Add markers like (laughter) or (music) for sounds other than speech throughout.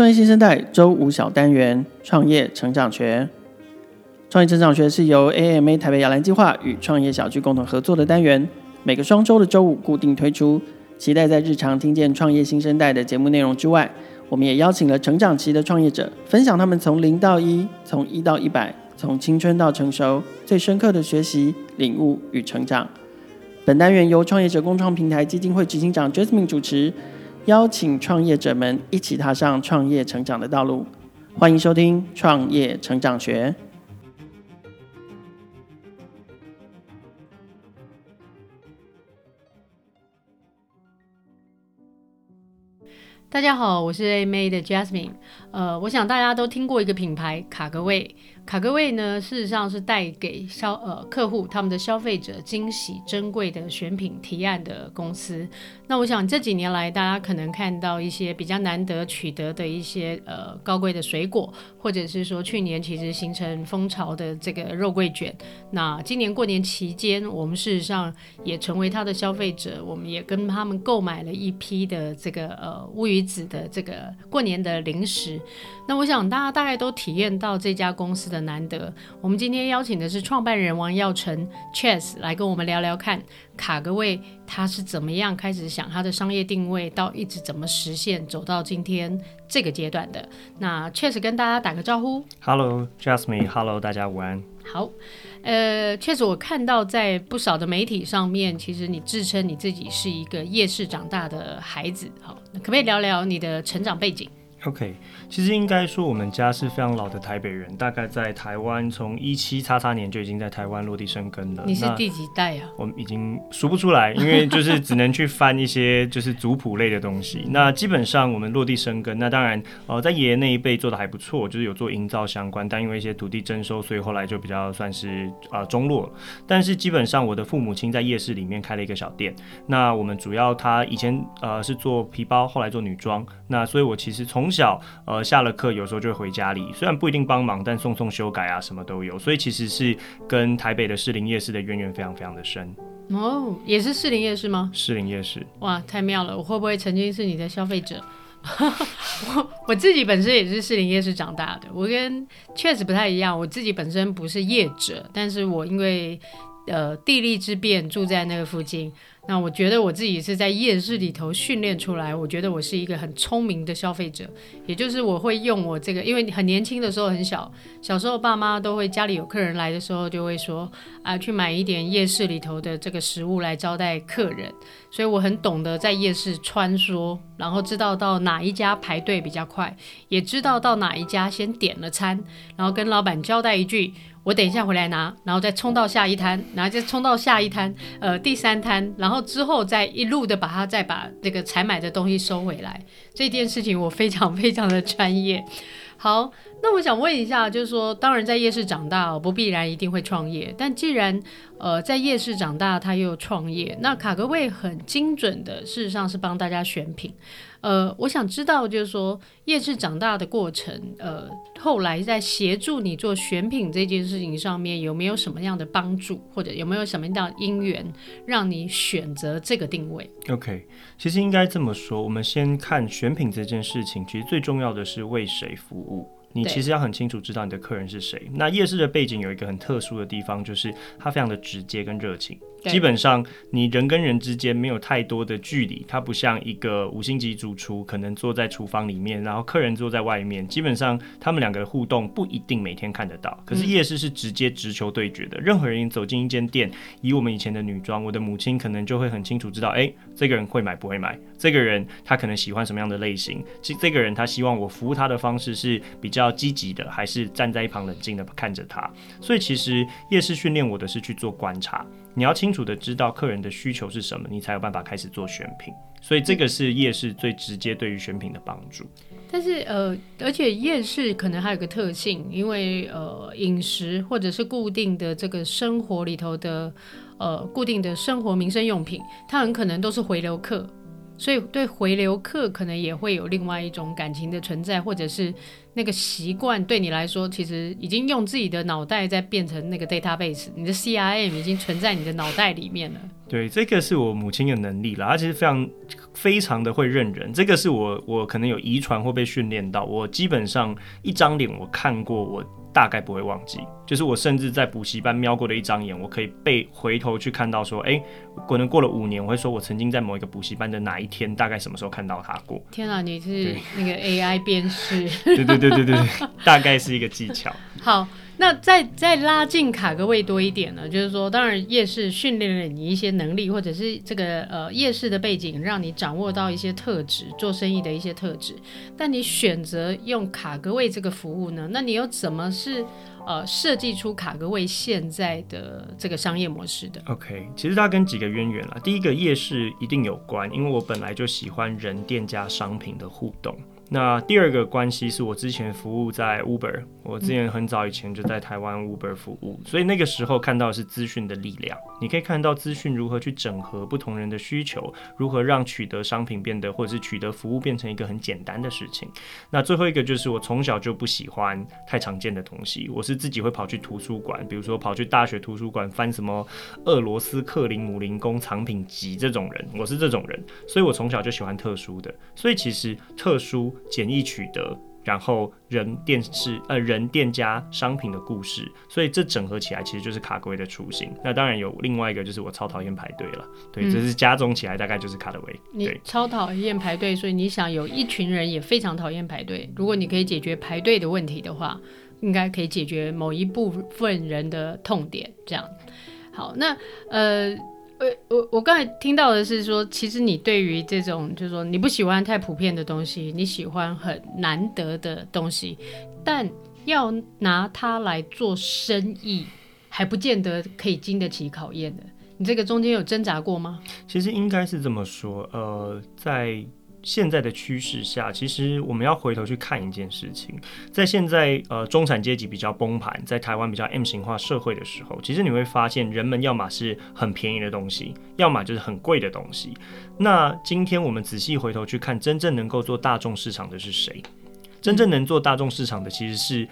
创业新生代周五小单元创业成长学。创业成长学是由 AMA 台北亚兰计划与创业小聚共同合作的单元，每个双周的周五固定推出。期待在日常听见创业新生代的节目内容之外，我们也邀请了成长期的创业者，分享他们从零到一、从一到一百、从青春到成熟最深刻的学习、领悟与成长。本单元由创业者共创平台基金会执行长 Jasmine 主持，邀请创业者们一起踏上创业成长的道路。欢迎收听《创业成长学》。大家好，我是 AMA 的 Jasmine。呃，我想大家都听过一个品牌卡格味。卡格味呢，事实上是带给消呃客户他们的消费者惊喜、珍贵的选品提案的公司。那我想这几年来，大家可能看到一些比较难得取得的一些呃高贵的水果，或者是说去年其实形成风潮的这个肉桂卷。那今年过年期间，我们事实上也成为他的消费者，我们也跟他们购买了一批的这个呃乌鱼子的这个过年的零食。那我想大家大概都体验到这家公司的。难得，我们今天邀请的是创办人王耀成 Chas 来跟我们聊聊看卡格位他是怎么样开始想他的商业定位，到一直怎么实现走到今天这个阶段的。那 Chas 跟大家打个招呼，Hello Jasmine，Hello 大家午安。好，呃，Chas 我看到在不少的媒体上面，其实你自称你自己是一个夜市长大的孩子，好，可不可以聊聊你的成长背景？OK，其实应该说我们家是非常老的台北人，大概在台湾从一七叉叉年就已经在台湾落地生根了。你是第几代啊？我们已经数不出来，因为就是只能去翻一些就是族谱类的东西。(laughs) 那基本上我们落地生根，那当然呃在爷爷那一辈做的还不错，就是有做营造相关，但因为一些土地征收，所以后来就比较算是呃中落。但是基本上我的父母亲在夜市里面开了一个小店，那我们主要他以前呃是做皮包，后来做女装，那所以我其实从从小，呃，下了课有时候就会回家里，虽然不一定帮忙，但送送修改啊，什么都有，所以其实是跟台北的士林夜市的渊源非常非常的深。哦，也是士林夜市吗？士林夜市，哇，太妙了！我会不会曾经是你的消费者？我 (laughs) 我自己本身也是士林夜市长大的，我跟确实不太一样，我自己本身不是业者，但是我因为呃地利之便住在那个附近。那我觉得我自己是在夜市里头训练出来，我觉得我是一个很聪明的消费者，也就是我会用我这个，因为很年轻的时候很小，小时候爸妈都会家里有客人来的时候就会说啊，去买一点夜市里头的这个食物来招待客人，所以我很懂得在夜市穿梭，然后知道到哪一家排队比较快，也知道到哪一家先点了餐，然后跟老板交代一句。我等一下回来拿，然后再冲到下一摊，然后再冲到下一摊，呃，第三摊，然后之后再一路的把它再把这个采买的东西收回来。这件事情我非常非常的专业。好，那我想问一下，就是说，当然在夜市长大，不必然一定会创业，但既然呃在夜市长大，他又创业，那卡格位很精准的，事实上是帮大家选品。呃，我想知道，就是说夜市长大的过程，呃，后来在协助你做选品这件事情上面，有没有什么样的帮助，或者有没有什么样的因缘，让你选择这个定位？OK，其实应该这么说，我们先看选品这件事情，其实最重要的是为谁服务。你其实要很清楚知道你的客人是谁。那夜市的背景有一个很特殊的地方，就是它非常的直接跟热情。基本上你人跟人之间没有太多的距离，它不像一个五星级主厨可能坐在厨房里面，然后客人坐在外面。基本上他们两个的互动不一定每天看得到。可是夜市是直接直球对决的，任何人走进一间店，以我们以前的女装，我的母亲可能就会很清楚知道，哎，这个人会买不会买，这个人他可能喜欢什么样的类型，这这个人他希望我服务他的方式是比较。比较积极的，还是站在一旁冷静的看着他。所以其实夜市训练我的是去做观察，你要清楚的知道客人的需求是什么，你才有办法开始做选品。所以这个是夜市最直接对于选品的帮助。但是呃，而且夜市可能还有个特性，因为呃饮食或者是固定的这个生活里头的呃固定的生活民生用品，它很可能都是回流客。所以对回流客可能也会有另外一种感情的存在，或者是那个习惯对你来说，其实已经用自己的脑袋在变成那个 database，你的 CRM 已经存在你的脑袋里面了。对，这个是我母亲的能力啦，而且非常非常的会认人。这个是我我可能有遗传或被训练到，我基本上一张脸我看过我。大概不会忘记，就是我甚至在补习班瞄过的一张眼，我可以被回头去看到说，哎、欸，可能过了五年，我会说我曾经在某一个补习班的哪一天，大概什么时候看到他过。天啊，你是那个 AI 辨识？对对对对对，大概是一个技巧。(laughs) 好。那再再拉近卡格位多一点呢？就是说，当然夜市训练了你一些能力，或者是这个呃夜市的背景，让你掌握到一些特质，做生意的一些特质。但你选择用卡格位这个服务呢？那你又怎么是呃设计出卡格位现在的这个商业模式的？OK，其实它跟几个渊源啦。第一个夜市一定有关，因为我本来就喜欢人、店家、商品的互动。那第二个关系是我之前服务在 Uber，我之前很早以前就在台湾 Uber 服务，所以那个时候看到的是资讯的力量。你可以看到资讯如何去整合不同人的需求，如何让取得商品变得或者是取得服务变成一个很简单的事情。那最后一个就是我从小就不喜欢太常见的东西，我是自己会跑去图书馆，比如说跑去大学图书馆翻什么俄罗斯克林姆林宫藏品集这种人，我是这种人，所以我从小就喜欢特殊的。所以其实特殊。简易取得，然后人电视呃人店家商品的故事，所以这整合起来其实就是卡格威的雏形。那当然有另外一个，就是我超讨厌排队了，对，这、嗯、是加总起来大概就是卡德威。你超讨厌排队，所以你想有一群人也非常讨厌排队。如果你可以解决排队的问题的话，应该可以解决某一部分人的痛点。这样，好，那呃。我我我刚才听到的是说，其实你对于这种就是说你不喜欢太普遍的东西，你喜欢很难得的东西，但要拿它来做生意，还不见得可以经得起考验的。你这个中间有挣扎过吗？其实应该是这么说，呃，在。现在的趋势下，其实我们要回头去看一件事情，在现在呃中产阶级比较崩盘，在台湾比较 M 型化社会的时候，其实你会发现，人们要么是很便宜的东西，要么就是很贵的东西。那今天我们仔细回头去看，真正能够做大众市场的是谁？真正能做大众市场的，其实是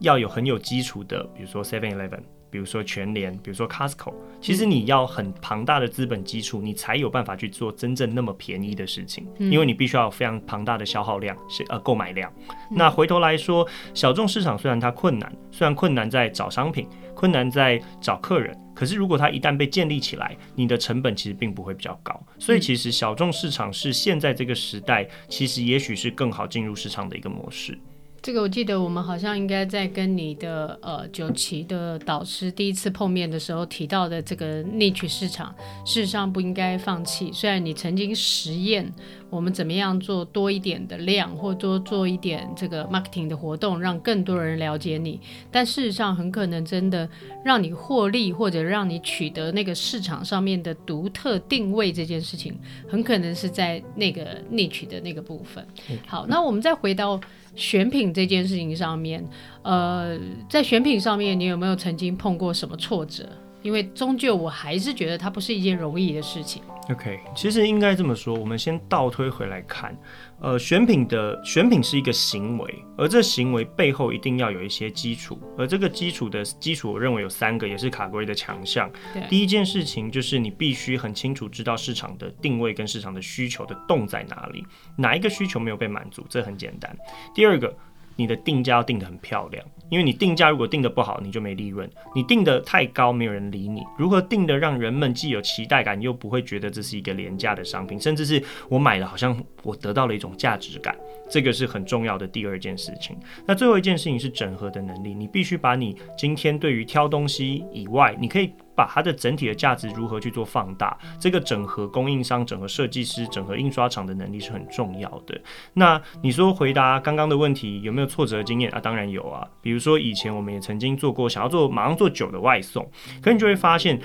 要有很有基础的，比如说 Seven Eleven。比如说全联，比如说 Costco，其实你要很庞大的资本基础，你才有办法去做真正那么便宜的事情，因为你必须要有非常庞大的消耗量，是呃购买量。那回头来说，小众市场虽然它困难，虽然困难在找商品，困难在找客人，可是如果它一旦被建立起来，你的成本其实并不会比较高。所以其实小众市场是现在这个时代，其实也许是更好进入市场的一个模式。这个我记得，我们好像应该在跟你的呃九旗的导师第一次碰面的时候提到的这个 niche 市场，事实上不应该放弃。虽然你曾经实验我们怎么样做多一点的量，或多做一点这个 marketing 的活动，让更多人了解你，但事实上很可能真的让你获利，或者让你取得那个市场上面的独特定位这件事情，很可能是在那个 niche 的那个部分。好，那我们再回到。选品这件事情上面，呃，在选品上面，你有没有曾经碰过什么挫折？因为终究我还是觉得它不是一件容易的事情。OK，其实应该这么说，我们先倒推回来看，呃，选品的选品是一个行为，而这行为背后一定要有一些基础，而这个基础的基础，我认为有三个，也是卡格威的强项。第一件事情就是你必须很清楚知道市场的定位跟市场的需求的洞在哪里，哪一个需求没有被满足，这很简单。第二个。你的定价要定得很漂亮，因为你定价如果定得不好，你就没利润。你定得太高，没有人理你。如何定得让人们既有期待感，又不会觉得这是一个廉价的商品，甚至是我买了好像我得到了一种价值感，这个是很重要的第二件事情。那最后一件事情是整合的能力，你必须把你今天对于挑东西以外，你可以。把它的整体的价值如何去做放大，这个整合供应商、整合设计师、整合印刷厂的能力是很重要的。那你说回答刚刚的问题，有没有挫折的经验啊？当然有啊。比如说以前我们也曾经做过想要做马上做酒的外送，可你就会发现，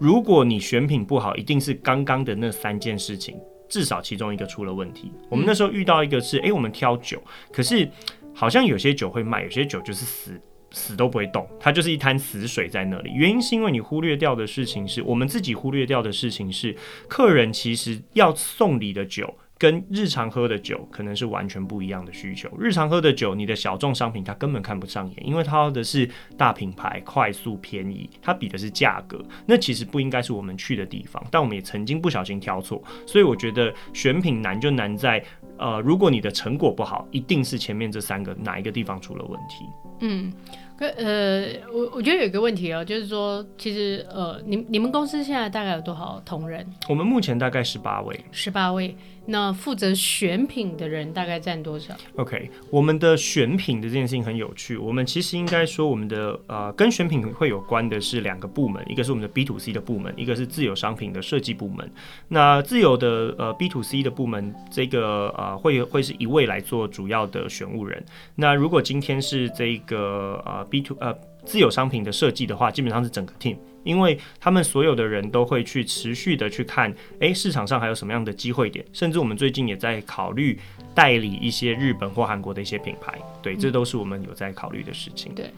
如果你选品不好，一定是刚刚的那三件事情，至少其中一个出了问题。我们那时候遇到一个是，诶，我们挑酒，可是好像有些酒会卖，有些酒就是死。死都不会动，它就是一滩死水在那里。原因是因为你忽略掉的事情是，我们自己忽略掉的事情是，客人其实要送礼的酒跟日常喝的酒可能是完全不一样的需求。日常喝的酒，你的小众商品它根本看不上眼，因为它要的是大品牌、快速、便宜，它比的是价格。那其实不应该是我们去的地方，但我们也曾经不小心挑错。所以我觉得选品难就难在，呃，如果你的成果不好，一定是前面这三个哪一个地方出了问题。嗯。呃，我我觉得有一个问题哦，就是说，其实呃，你你们公司现在大概有多少同仁？我们目前大概十八位。十八位。那负责选品的人大概占多少？OK，我们的选品的这件事情很有趣。我们其实应该说，我们的呃，跟选品会有关的是两个部门，一个是我们的 B to C 的部门，一个是自有商品的设计部门。那自有的呃 B to C 的部门，这个呃会会是一位来做主要的选务人。那如果今天是这个呃 B to 呃自有商品的设计的话，基本上是整个 team。因为他们所有的人都会去持续的去看，诶，市场上还有什么样的机会点，甚至我们最近也在考虑代理一些日本或韩国的一些品牌，对，这都是我们有在考虑的事情。嗯、对，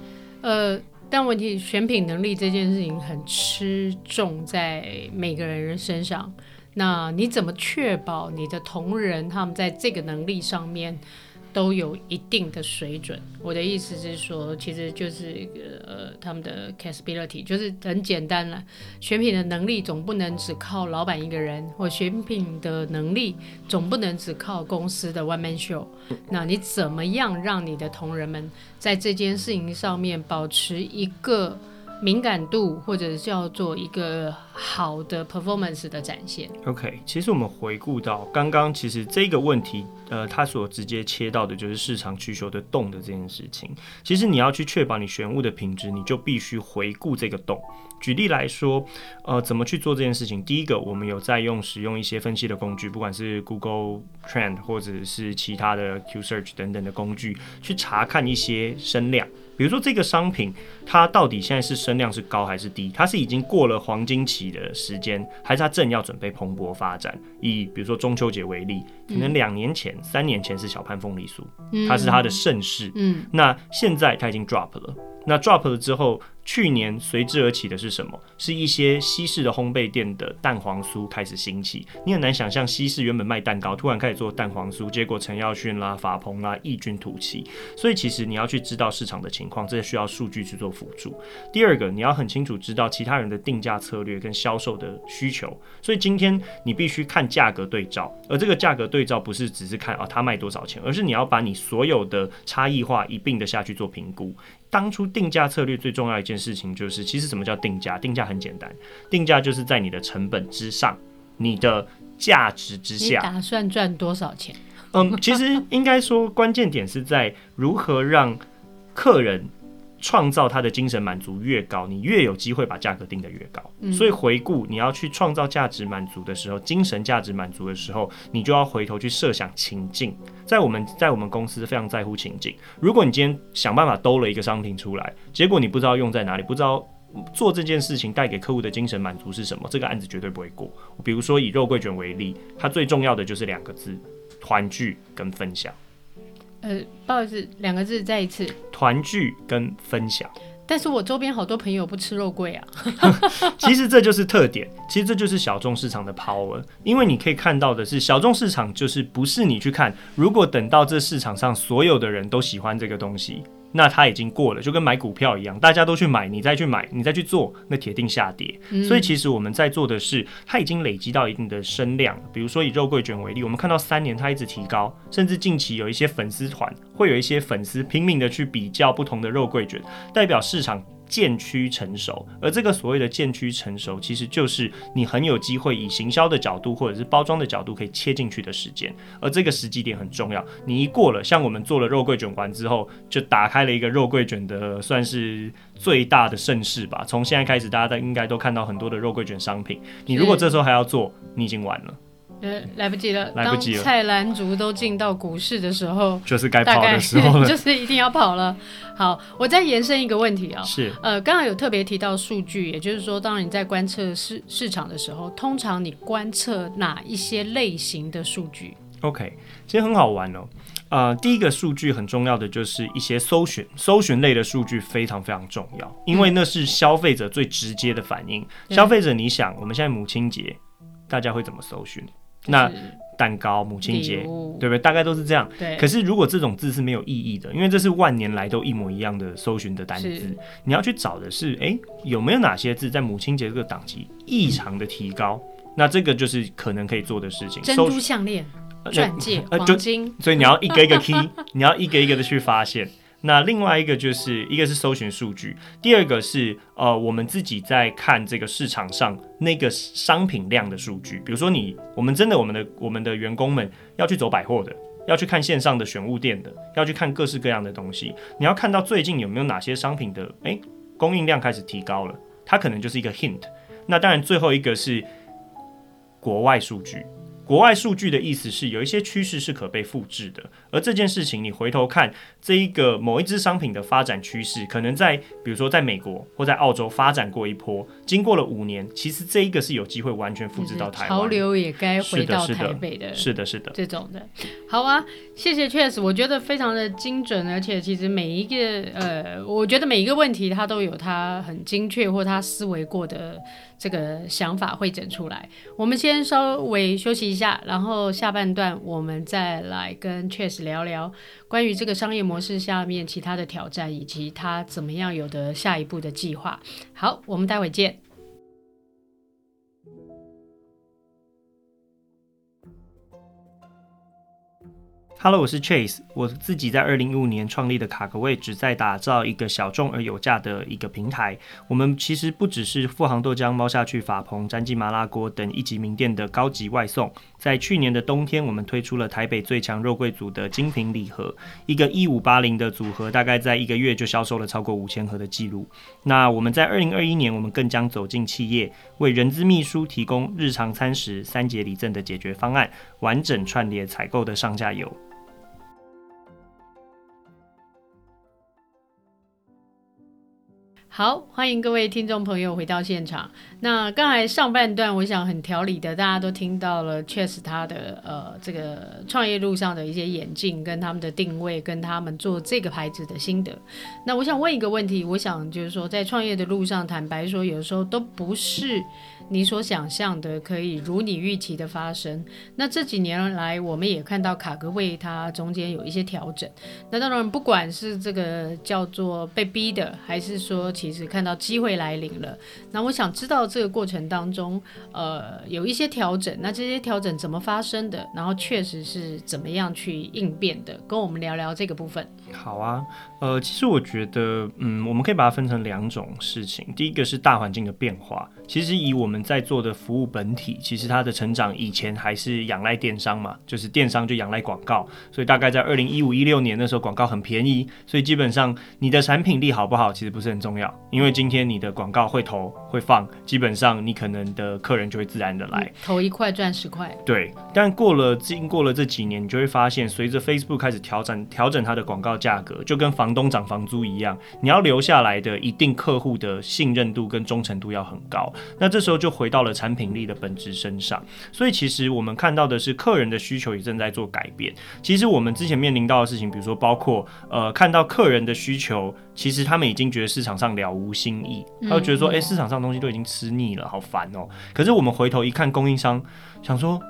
呃，但问题选品能力这件事情很吃重在每个人身上，那你怎么确保你的同仁他们在这个能力上面？都有一定的水准。我的意思是说，其实就是一个呃，他们的 capability 就是很简单了。选品的能力总不能只靠老板一个人，或选品的能力总不能只靠公司的 one man show。那你怎么样让你的同仁们在这件事情上面保持一个敏感度，或者叫做一个好的 performance 的展现。OK，其实我们回顾到刚刚，其实这个问题，呃，它所直接切到的就是市场需求的洞的这件事情。其实你要去确保你选物的品质，你就必须回顾这个洞。举例来说，呃，怎么去做这件事情？第一个，我们有在用使用一些分析的工具，不管是 Google Trend 或者是其他的 Q Search 等等的工具，去查看一些声量。比如说这个商品，它到底现在是声量是高还是低？它是已经过了黄金期的时间，还是它正要准备蓬勃发展？以比如说中秋节为例，可能两年前、嗯、三年前是小潘凤梨酥，它是它的盛世，嗯，那现在它已经 drop 了。那 drop 了之后，去年随之而起的是什么？是一些西式的烘焙店的蛋黄酥开始兴起。你很难想象西式原本卖蛋糕，突然开始做蛋黄酥，结果陈耀迅啦、法鹏啦异军突起。所以其实你要去知道市场的情况，这需要数据去做辅助。第二个，你要很清楚知道其他人的定价策略跟销售的需求。所以今天你必须看价格对照，而这个价格对照不是只是看啊他卖多少钱，而是你要把你所有的差异化一并的下去做评估。当初定价策略最重要一件事情就是，其实什么叫定价？定价很简单，定价就是在你的成本之上，你的价值之下。打算赚多少钱？嗯，其实应该说关键点是在如何让客人。创造他的精神满足越高，你越有机会把价格定得越高。嗯、所以回顾你要去创造价值满足的时候，精神价值满足的时候，你就要回头去设想情境。在我们在我们公司非常在乎情境。如果你今天想办法兜了一个商品出来，结果你不知道用在哪里，不知道做这件事情带给客户的精神满足是什么，这个案子绝对不会过。比如说以肉桂卷为例，它最重要的就是两个字：团聚跟分享。呃，不好意思，两个字再一次。团聚跟分享。但是我周边好多朋友不吃肉桂啊。(laughs) 其实这就是特点，其实这就是小众市场的 power。因为你可以看到的是，小众市场就是不是你去看，如果等到这市场上所有的人都喜欢这个东西。那它已经过了，就跟买股票一样，大家都去买，你再去买，你再去做，那铁定下跌。嗯。所以其实我们在做的是，它已经累积到一定的声量。比如说以肉桂卷为例，我们看到三年它一直提高，甚至近期有一些粉丝团会有一些粉丝拼命的去比较不同的肉桂卷，代表市场。渐趋成熟，而这个所谓的渐趋成熟，其实就是你很有机会以行销的角度或者是包装的角度可以切进去的时间，而这个时机点很重要。你一过了，像我们做了肉桂卷完之后，就打开了一个肉桂卷的算是最大的盛世吧。从现在开始，大家都应该都看到很多的肉桂卷商品。你如果这时候还要做，你已经晚了。呃，来不及了，来不及了。当菜篮族都进到股市的时候，就是该跑的时候了，(laughs) 就是一定要跑了。好，我再延伸一个问题啊，是，呃，刚刚有特别提到数据，也就是说，当你在观测市市场的时候，通常你观测哪一些类型的数据？OK，其实很好玩哦。呃，第一个数据很重要的就是一些搜寻，搜寻类的数据非常非常重要，因为那是消费者最直接的反应。嗯、消费者，你想，我们现在母亲节，大家会怎么搜寻？那蛋糕、母亲节，对不对？大概都是这样。对。可是如果这种字是没有意义的，因为这是万年来都一模一样的搜寻的单字，你要去找的是，哎，有没有哪些字在母亲节这个档期异常的提高？嗯、那这个就是可能可以做的事情。珍珠项链、钻戒、呃、黄金，(laughs) 所以你要一个一个 key，你要一个一个的去发现。那另外一个就是一个是搜寻数据，第二个是呃我们自己在看这个市场上那个商品量的数据。比如说你我们真的我们的我们的员工们要去走百货的，要去看线上的选物店的，要去看各式各样的东西。你要看到最近有没有哪些商品的诶供应量开始提高了，它可能就是一个 hint。那当然最后一个是国外数据。国外数据的意思是有一些趋势是可被复制的，而这件事情你回头看这一个某一支商品的发展趋势，可能在比如说在美国或在澳洲发展过一波，经过了五年，其实这一个是有机会完全复制到台湾。潮流也该回到台北的，是的，是的，这种的。好啊，谢谢 Chase，我觉得非常的精准，而且其实每一个呃，我觉得每一个问题它都有它很精确或它思维过的。这个想法汇整出来，我们先稍微休息一下，然后下半段我们再来跟 Chase 聊聊关于这个商业模式下面其他的挑战，以及他怎么样有的下一步的计划。好，我们待会见。Hello，我是 Chase。我自己在二零一五年创立的卡格位，旨在打造一个小众而有价的一个平台。我们其实不只是富航豆浆、猫下去法鹏、詹记麻辣锅等一级名店的高级外送。在去年的冬天，我们推出了台北最强肉桂组的精品礼盒，一个一五八零的组合，大概在一个月就销售了超过五千盒的记录。那我们在二零二一年，我们更将走进企业，为人资秘书提供日常餐食三节礼赠的解决方案，完整串联采购的上下游。好，欢迎各位听众朋友回到现场。那刚才上半段，我想很条理的，大家都听到了确实他的呃这个创业路上的一些眼镜，跟他们的定位，跟他们做这个牌子的心得。那我想问一个问题，我想就是说，在创业的路上，坦白说，有时候都不是。你所想象的可以如你预期的发生。那这几年来，我们也看到卡格味它中间有一些调整。那当然，不管是这个叫做被逼的，还是说其实看到机会来临了。那我想知道这个过程当中，呃，有一些调整。那这些调整怎么发生的？然后确实是怎么样去应变的？跟我们聊聊这个部分。好啊，呃，其实我觉得，嗯，我们可以把它分成两种事情。第一个是大环境的变化。其实以我们在做的服务本体，其实它的成长以前还是仰赖电商嘛，就是电商就仰赖广告，所以大概在二零一五一六年那时候，广告很便宜，所以基本上你的产品力好不好，其实不是很重要，因为今天你的广告会投会放，基本上你可能的客人就会自然的来，投一块赚十块。对，但过了经过了这几年，你就会发现，随着 Facebook 开始调整调整它的广告价格，就跟房东涨房租一样，你要留下来的一定客户的信任度跟忠诚度要很高。那这时候就回到了产品力的本质身上，所以其实我们看到的是客人的需求也正在做改变。其实我们之前面临到的事情，比如说包括呃看到客人的需求，其实他们已经觉得市场上了无新意，他会觉得说，诶、欸，市场上东西都已经吃腻了，好烦哦。可是我们回头一看，供应商想说，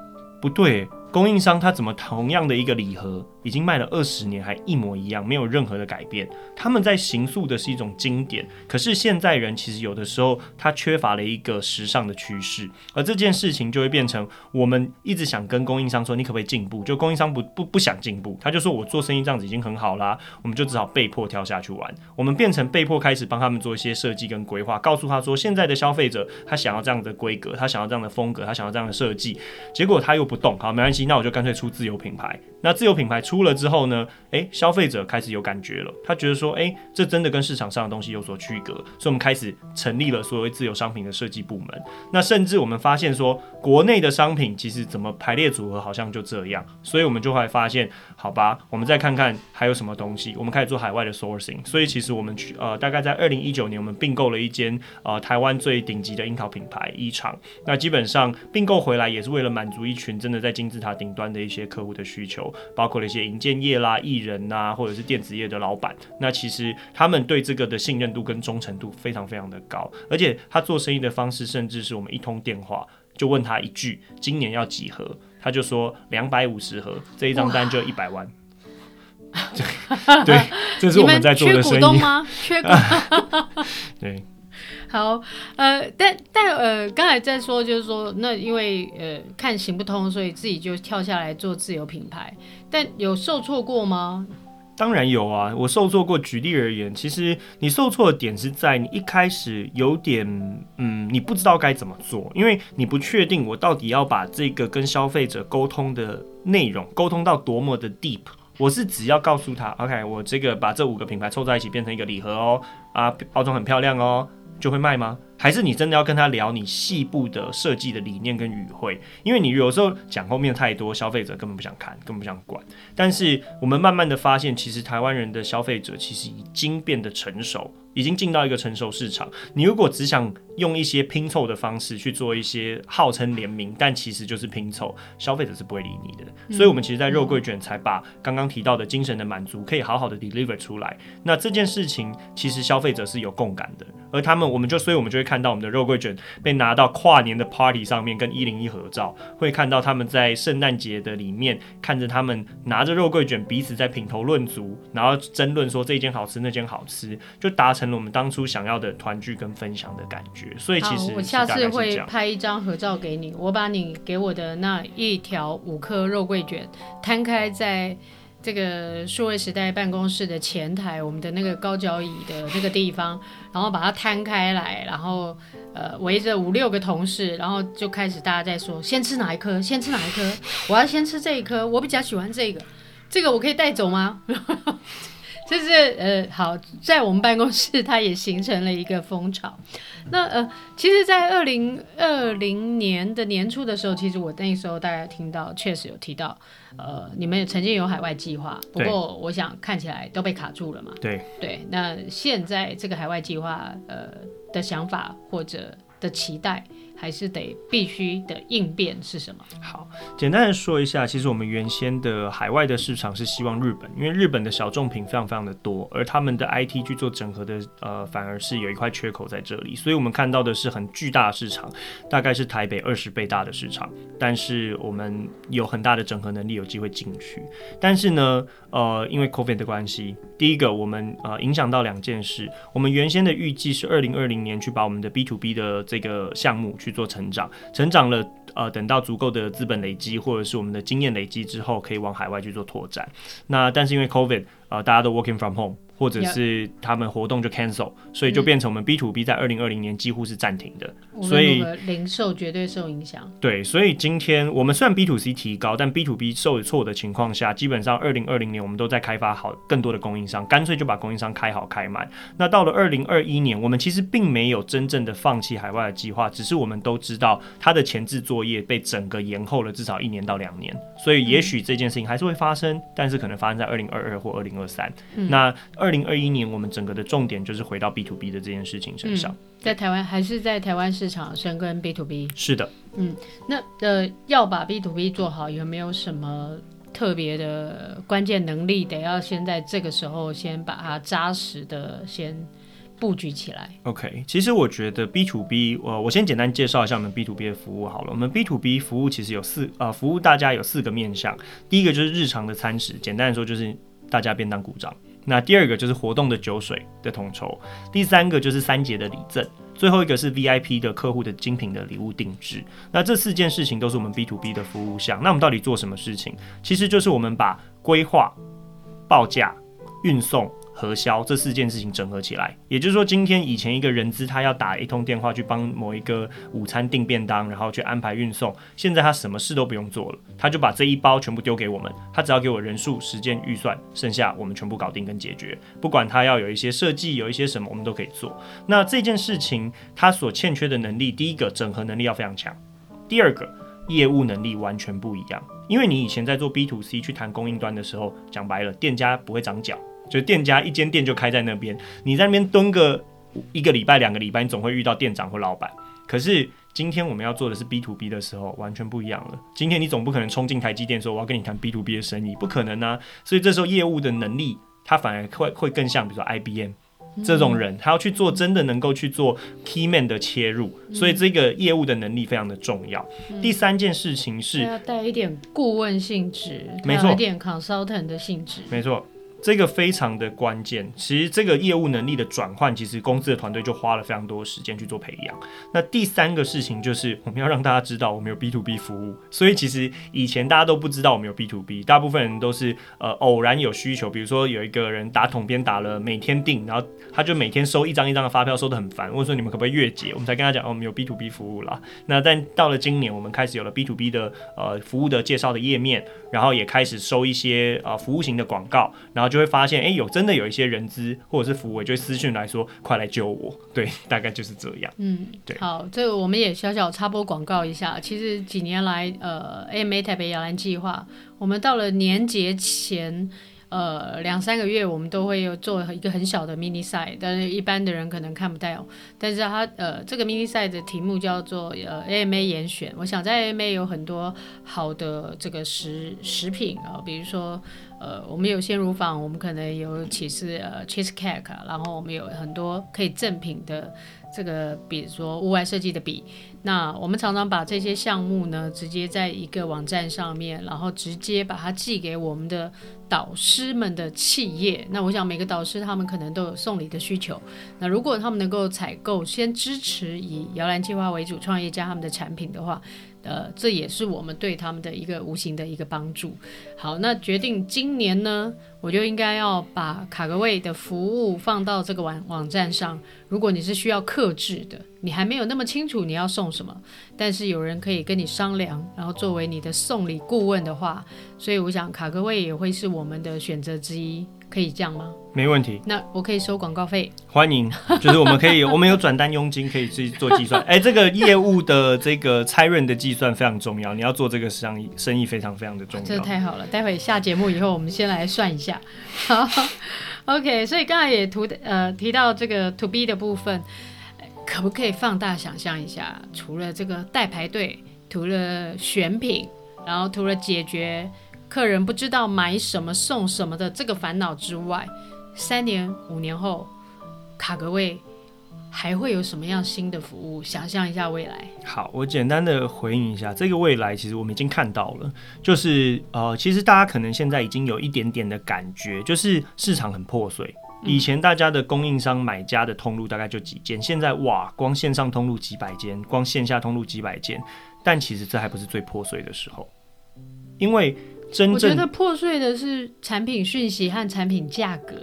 不对，供应商他怎么同样的一个礼盒，已经卖了二十年，还一模一样，没有任何的改变。他们在形塑的是一种经典，可是现在人其实有的时候他缺乏了一个时尚的趋势，而这件事情就会变成我们一直想跟供应商说，你可不可以进步？就供应商不不不想进步，他就说我做生意这样子已经很好啦，我们就只好被迫跳下去玩。我们变成被迫开始帮他们做一些设计跟规划，告诉他说，现在的消费者他想要这样的规格，他想要这样的风格，他想要这样的设计，结果他又不动，好，没关系，那我就干脆出自有品牌。那自有品牌出出了之后呢？诶，消费者开始有感觉了，他觉得说，诶，这真的跟市场上的东西有所区隔，所以我们开始成立了所谓自有商品的设计部门。那甚至我们发现说，国内的商品其实怎么排列组合好像就这样，所以我们就会发现，好吧，我们再看看还有什么东西，我们开始做海外的 sourcing。所以其实我们去呃，大概在二零一九年，我们并购了一间呃台湾最顶级的樱桃品牌一厂。那基本上并购回来也是为了满足一群真的在金字塔顶端的一些客户的需求，包括了一些。营建业啦、艺人呐、啊，或者是电子业的老板，那其实他们对这个的信任度跟忠诚度非常非常的高，而且他做生意的方式，甚至是我们一通电话就问他一句：今年要几盒？他就说两百五十盒，这一张单就一百万。(laughs) 对，这是我们在做的生意。缺股东吗？缺股。(laughs) 对。好，呃，但但呃，刚才在说，就是说，那因为呃看行不通，所以自己就跳下来做自由品牌。但有受挫过吗？当然有啊，我受挫过。举例而言，其实你受挫的点是在你一开始有点，嗯，你不知道该怎么做，因为你不确定我到底要把这个跟消费者沟通的内容沟通到多么的 deep。我是只要告诉他，OK，我这个把这五个品牌凑在一起变成一个礼盒哦，啊，包装很漂亮哦。就会卖吗？还是你真的要跟他聊你细部的设计的理念跟语汇？因为你有时候讲后面太多，消费者根本不想看，根本不想管。但是我们慢慢的发现，其实台湾人的消费者其实已经变得成熟。已经进到一个成熟市场。你如果只想用一些拼凑的方式去做一些号称联名，但其实就是拼凑，消费者是不会理你的。嗯、所以，我们其实，在肉桂卷才把刚刚提到的精神的满足可以好好的 deliver 出来。那这件事情，其实消费者是有共感的。而他们，我们就所以，我们就会看到我们的肉桂卷被拿到跨年的 party 上面跟一零一合照，会看到他们在圣诞节的里面看着他们拿着肉桂卷彼此在品头论足，然后争论说这间好吃那间好吃，就达成。成了我们当初想要的团聚跟分享的感觉，所以其实我下次会拍一张合照给你，我把你给我的那一条五颗肉桂卷摊开在这个数位时代办公室的前台，我们的那个高脚椅的那个地方，然后把它摊开来，然后呃围着五六个同事，然后就开始大家在说，先吃哪一颗？先吃哪一颗？我要先吃这一颗，我比较喜欢这个，这个我可以带走吗？(laughs) 就是呃，好，在我们办公室，它也形成了一个风潮。那呃，其实，在二零二零年的年初的时候，其实我那时候大概听到，确实有提到，呃，你们也曾经有海外计划，不过我想看起来都被卡住了嘛。对对，那现在这个海外计划，呃的想法或者的期待。还是得必须的应变是什么？好，简单的说一下，其实我们原先的海外的市场是希望日本，因为日本的小众品非常非常的多，而他们的 IT 去做整合的，呃，反而是有一块缺口在这里，所以我们看到的是很巨大的市场，大概是台北二十倍大的市场，但是我们有很大的整合能力，有机会进去。但是呢，呃，因为 COVID 的关系，第一个我们呃影响到两件事，我们原先的预计是二零二零年去把我们的 B to B 的这个项目去做成长，成长了，呃，等到足够的资本累积或者是我们的经验累积之后，可以往海外去做拓展。那但是因为 COVID，呃，大家都 working from home。或者是他们活动就 cancel，所以就变成我们 B to B 在二零二零年几乎是暂停的，嗯、所以零售绝对受影响。对，所以今天我们虽然 B to C 提高，但 B to B 受挫的情况下，基本上二零二零年我们都在开发好更多的供应商，干脆就把供应商开好开满。那到了二零二一年，我们其实并没有真正的放弃海外的计划，只是我们都知道它的前置作业被整个延后了至少一年到两年，所以也许这件事情还是会发生，但是可能发生在二零二二或二零二三。那二零二一年我们。整个的重点就是回到 B to B 的这件事情身上，嗯、在台湾还是在台湾市场深耕 B to B。是的，嗯，那呃要把 B to B 做好，有没有什么特别的关键能力？得要先在这个时候先把它扎实的先布局起来。OK，其实我觉得 B to B，我我先简单介绍一下我们 B to B 的服务好了。我们 B to B 服务其实有四呃，服务大家有四个面向。第一个就是日常的餐食，简单来说就是大家便当、鼓掌。那第二个就是活动的酒水的统筹，第三个就是三节的礼赠，最后一个是 VIP 的客户的精品的礼物定制。那这四件事情都是我们 B to B 的服务项。那我们到底做什么事情？其实就是我们把规划、报价、运送。核销这四件事情整合起来，也就是说，今天以前一个人资他要打一通电话去帮某一个午餐订便当，然后去安排运送，现在他什么事都不用做了，他就把这一包全部丢给我们，他只要给我人数、时间、预算，剩下我们全部搞定跟解决。不管他要有一些设计，有一些什么，我们都可以做。那这件事情他所欠缺的能力，第一个整合能力要非常强，第二个业务能力完全不一样，因为你以前在做 B to C 去谈供应端的时候，讲白了，店家不会长脚。就店家一间店就开在那边，你在那边蹲个一个礼拜、两个礼拜，你总会遇到店长或老板。可是今天我们要做的是 B to B 的时候，完全不一样了。今天你总不可能冲进台积电说我要跟你谈 B to B 的生意，不可能啊。所以这时候业务的能力，它反而会会更像，比如说 IBM，这种人，他要去做真的能够去做 key man 的切入，所以这个业务的能力非常的重要。第三件事情是要带一点顾问性质，没错，一点 consultant 的性质，没错。这个非常的关键，其实这个业务能力的转换，其实公司的团队就花了非常多时间去做培养。那第三个事情就是，我们要让大家知道我们有 B to B 服务。所以其实以前大家都不知道我们有 B to B，大部分人都是呃偶然有需求，比如说有一个人打统编打了每天订，然后他就每天收一张一张的发票，收得很烦。问说你们可不可以月结？我们才跟他讲，哦，我们有 B to B 服务啦。那但到了今年，我们开始有了 B to B 的呃服务的介绍的页面，然后也开始收一些呃服务型的广告，然后就会发现，哎，有。真的有一些人资或者是服务，就会私讯来说：“快来救我！”对，大概就是这样。嗯，对。好，这个我们也小小插播广告一下。其实几年来，呃，AMA 台北摇篮计划，我们到了年节前。呃，两三个月我们都会有做一个很小的 mini 赛，但是一般的人可能看不到。但是它呃，这个 mini 赛的题目叫做呃 AMA 严选。我想在 AMA 有很多好的这个食食品啊，呃，比如说呃，我们有鲜乳坊，我们可能有起是呃 cheese cake，然后我们有很多可以赠品的这个，比如说户外设计的笔。那我们常常把这些项目呢，直接在一个网站上面，然后直接把它寄给我们的导师们的企业。那我想每个导师他们可能都有送礼的需求。那如果他们能够采购，先支持以摇篮计划为主创业家他们的产品的话。呃，这也是我们对他们的一个无形的一个帮助。好，那决定今年呢，我就应该要把卡格卫的服务放到这个网网站上。如果你是需要克制的，你还没有那么清楚你要送什么，但是有人可以跟你商量，然后作为你的送礼顾问的话，所以我想卡格卫也会是我们的选择之一。可以这样吗？没问题。那我可以收广告费。欢迎，就是我们可以，(laughs) 我们有转单佣金可以去做计算。哎，这个业务的这个拆润的计算非常重要，你要做这个生意，生意非常非常的重要。这太好了，待会下节目以后，我们先来算一下。好，(laughs) OK。所以刚才也图呃提到这个 To B 的部分，可不可以放大想象一下？除了这个代排队，除了选品，然后除了解决。客人不知道买什么送什么的这个烦恼之外，三年五年后，卡格卫还会有什么样新的服务？想象一下未来。好，我简单的回应一下，这个未来其实我们已经看到了，就是呃，其实大家可能现在已经有一点点的感觉，就是市场很破碎。以前大家的供应商买家的通路大概就几间，现在哇，光线上通路几百间，光线下通路几百间，但其实这还不是最破碎的时候，因为。真正我觉得破碎的是产品讯息和产品价格。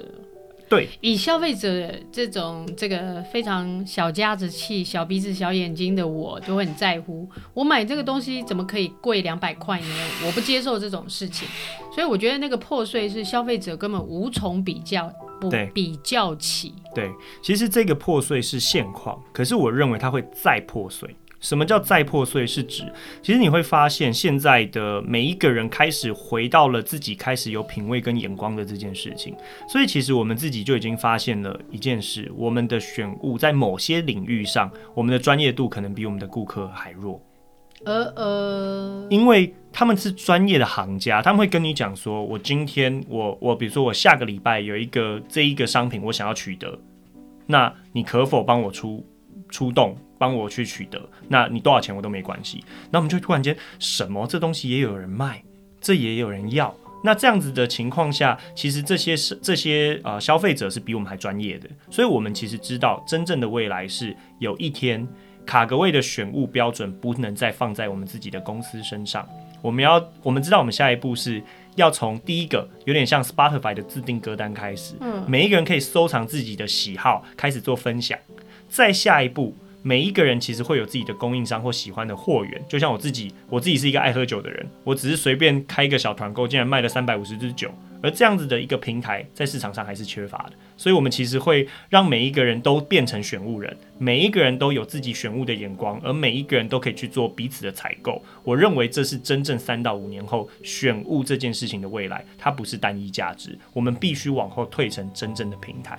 对，以消费者这种这个非常小家子气、小鼻子小眼睛的我，就会很在乎。我买这个东西怎么可以贵两百块呢？我不接受这种事情。所以我觉得那个破碎是消费者根本无从比较，不比较起。对，其实这个破碎是现况，可是我认为它会再破碎。什么叫再破碎？是指，其实你会发现，现在的每一个人开始回到了自己开始有品味跟眼光的这件事情。所以，其实我们自己就已经发现了一件事：我们的选物在某些领域上，我们的专业度可能比我们的顾客还弱。呃呃，因为他们是专业的行家，他们会跟你讲说：“我今天，我我，比如说我下个礼拜有一个这一个商品，我想要取得，那你可否帮我出出动？”帮我去取得，那你多少钱我都没关系。那我们就突然间，什么这东西也有人卖，这也有人要。那这样子的情况下，其实这些是这些呃消费者是比我们还专业的，所以我们其实知道真正的未来是有一天卡格位的选物标准不能再放在我们自己的公司身上。我们要我们知道我们下一步是要从第一个有点像 Spotify 的自定歌单开始，嗯，每一个人可以收藏自己的喜好，开始做分享。再下一步。每一个人其实会有自己的供应商或喜欢的货源，就像我自己，我自己是一个爱喝酒的人，我只是随便开一个小团购，竟然卖了三百五十支酒，而这样子的一个平台在市场上还是缺乏的，所以我们其实会让每一个人都变成选物人，每一个人都有自己选物的眼光，而每一个人都可以去做彼此的采购。我认为这是真正三到五年后选物这件事情的未来，它不是单一价值，我们必须往后退成真正的平台。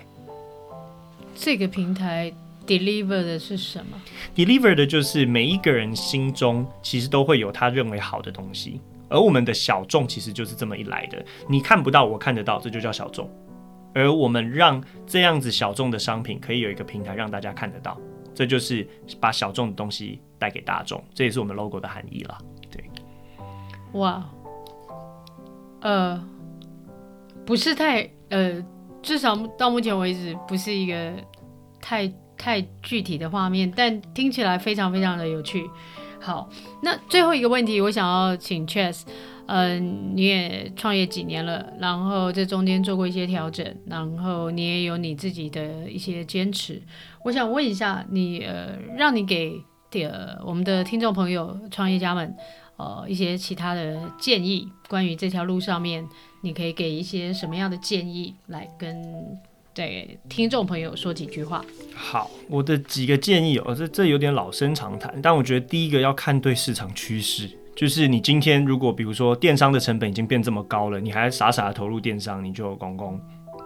这个平台。Deliver 的是什么？Deliver 的就是每一个人心中其实都会有他认为好的东西，而我们的小众其实就是这么一来的。你看不到，我看得到，这就叫小众。而我们让这样子小众的商品可以有一个平台让大家看得到，这就是把小众的东西带给大众，这也是我们 logo 的含义了。对，哇，呃，不是太呃，至少到目前为止不是一个太太具体的画面，但听起来非常非常的有趣。好，那最后一个问题，我想要请 Chas。嗯，你也创业几年了，然后这中间做过一些调整，然后你也有你自己的一些坚持。我想问一下你，呃，让你给的我们的听众朋友、创业家们，呃，一些其他的建议，关于这条路上面，你可以给一些什么样的建议，来跟对听众朋友说几句话。好，我的几个建议哦，这这有点老生常谈，但我觉得第一个要看对市场趋势。就是你今天如果比如说电商的成本已经变这么高了，你还傻傻的投入电商，你就有公公。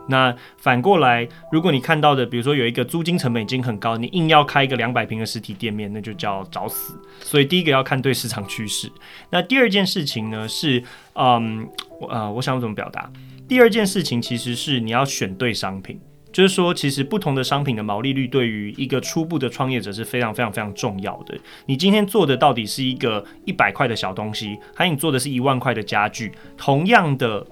那反过来，如果你看到的，比如说有一个租金成本已经很高，你硬要开一个两百平的实体店面，那就叫找死。所以第一个要看对市场趋势。那第二件事情呢是，嗯，我呃，我想怎么表达？第二件事情其实是你要选对商品。就是说，其实不同的商品的毛利率对于一个初步的创业者是非常非常非常重要的。你今天做的到底是一个一百块的小东西，还是你做的是一万块的家具？同样的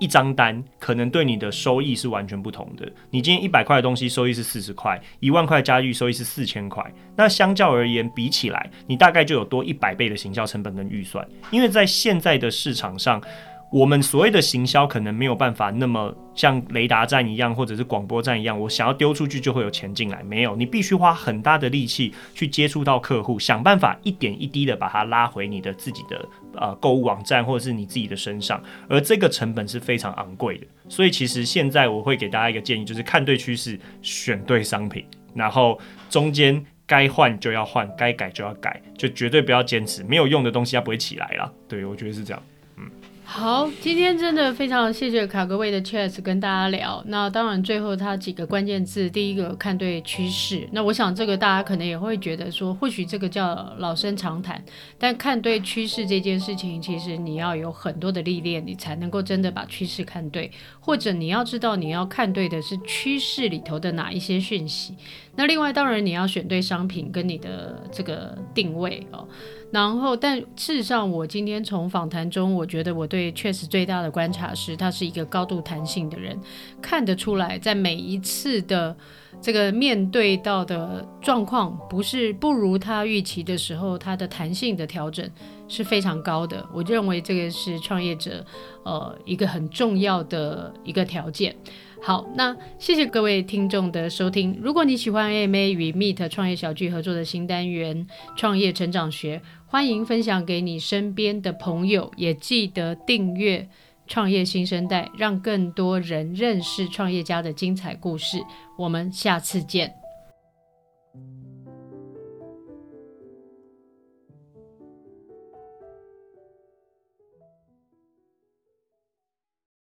一张单，可能对你的收益是完全不同的。你今天一百块的东西收益是四十块，一万块的家具收益是四千块，那相较而言比起来，你大概就有多一百倍的行销成本跟预算。因为在现在的市场上。我们所谓的行销可能没有办法那么像雷达站一样，或者是广播站一样，我想要丢出去就会有钱进来。没有，你必须花很大的力气去接触到客户，想办法一点一滴的把它拉回你的自己的呃购物网站或者是你自己的身上，而这个成本是非常昂贵的。所以其实现在我会给大家一个建议，就是看对趋势，选对商品，然后中间该换就要换，该改就要改，就绝对不要坚持没有用的东西，它不会起来了。对，我觉得是这样。好，今天真的非常谢谢卡格威的 Chas 跟大家聊。那当然，最后他几个关键字，第一个看对趋势。那我想这个大家可能也会觉得说，或许这个叫老生常谈，但看对趋势这件事情，其实你要有很多的历练，你才能够真的把趋势看对，或者你要知道你要看对的是趋势里头的哪一些讯息。那另外，当然你要选对商品跟你的这个定位哦。然后，但事实上，我今天从访谈中，我觉得我对确实最大的观察是，他是一个高度弹性的人，看得出来，在每一次的这个面对到的状况不是不如他预期的时候，他的弹性的调整是非常高的。我认为这个是创业者呃一个很重要的一个条件。好，那谢谢各位听众的收听。如果你喜欢 AMA 与 Meet 创业小聚合作的新单元《创业成长学》，欢迎分享给你身边的朋友，也记得订阅《创业新生代》，让更多人认识创业家的精彩故事。我们下次见。